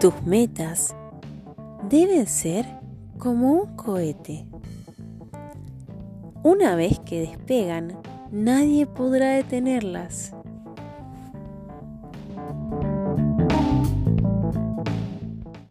Tus metas deben ser como un cohete. Una vez que despegan, nadie podrá detenerlas.